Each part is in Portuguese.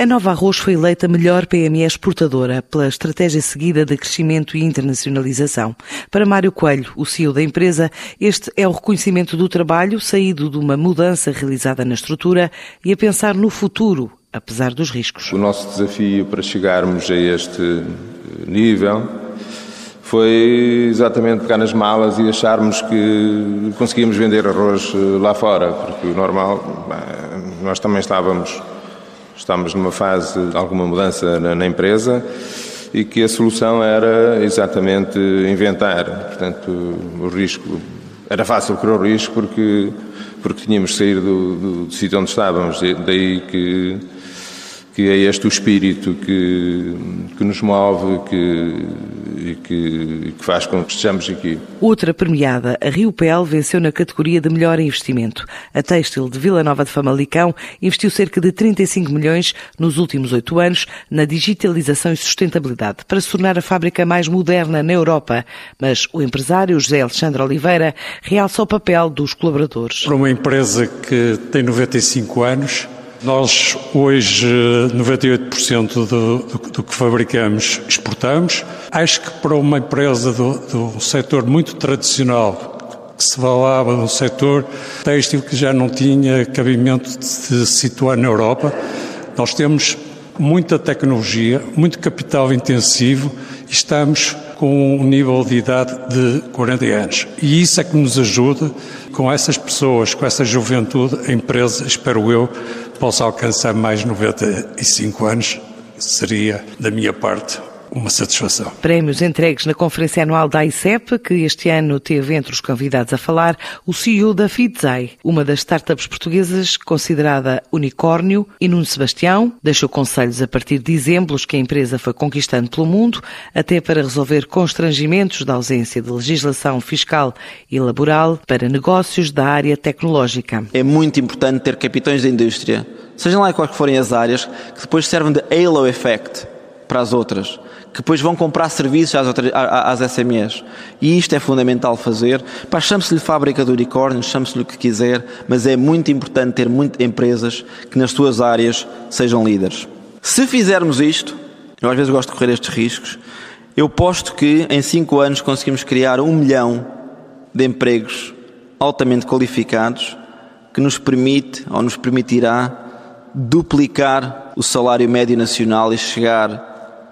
A Nova Arroz foi eleita melhor PME exportadora pela estratégia seguida de crescimento e internacionalização. Para Mário Coelho, o CEO da empresa, este é o reconhecimento do trabalho saído de uma mudança realizada na estrutura e a pensar no futuro, apesar dos riscos. O nosso desafio para chegarmos a este nível foi exatamente pegar nas malas e acharmos que conseguíamos vender arroz lá fora, porque o normal, nós também estávamos Estamos numa fase de alguma mudança na, na empresa e que a solução era exatamente inventar. Portanto, o risco era fácil correr o risco porque porque tínhamos de sair do, do, do sítio onde estávamos. Daí que que é este o espírito que, que nos move que, e que, que, faz com que estejamos aqui. Outra premiada, a Rio Pel, venceu na categoria de melhor investimento. A Têxtil de Vila Nova de Famalicão investiu cerca de 35 milhões nos últimos oito anos na digitalização e sustentabilidade para se tornar a fábrica mais moderna na Europa. Mas o empresário José Alexandre Oliveira realça o papel dos colaboradores. Para uma empresa que tem 95 anos, nós hoje 98% do, do, do, que fabricamos exportamos. Acho que para uma empresa do, do setor muito tradicional, que se falava um setor têxtil que já não tinha cabimento de se situar na Europa, nós temos muita tecnologia, muito capital intensivo estamos com um nível de idade de 40 anos. E isso é que nos ajuda, com essas pessoas, com essa juventude, a empresa, espero eu, possa alcançar mais 95 anos. Seria, da minha parte, uma satisfação. Prémios entregues na conferência anual da ICEP, que este ano teve entre os convidados a falar o CEO da Fidzai, uma das startups portuguesas considerada unicórnio, e Nuno Sebastião deixou conselhos a partir de exemplos que a empresa foi conquistando pelo mundo, até para resolver constrangimentos da ausência de legislação fiscal e laboral para negócios da área tecnológica. É muito importante ter capitães da indústria, sejam lá quais forem as áreas, que depois servem de halo effect para as outras que depois vão comprar serviços às, outras, às SMEs. E isto é fundamental fazer. chame-se-lhe fábrica de unicórnios, chame-se-lhe o que quiser, mas é muito importante ter muitas empresas que nas suas áreas sejam líderes. Se fizermos isto, eu às vezes gosto de correr estes riscos, eu posto que em cinco anos conseguimos criar um milhão de empregos altamente qualificados que nos permite ou nos permitirá duplicar o salário médio nacional e chegar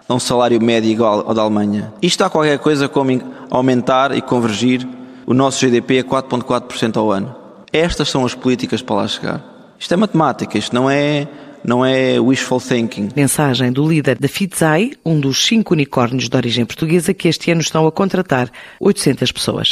a um salário médio igual ao da Alemanha. Isto há qualquer coisa como aumentar e convergir o nosso GDP a 4,4% ao ano. Estas são as políticas para lá chegar. Isto é matemática, isto não é, não é wishful thinking. Mensagem do líder da Fitzai, um dos cinco unicórnios de origem portuguesa que este ano estão a contratar 800 pessoas.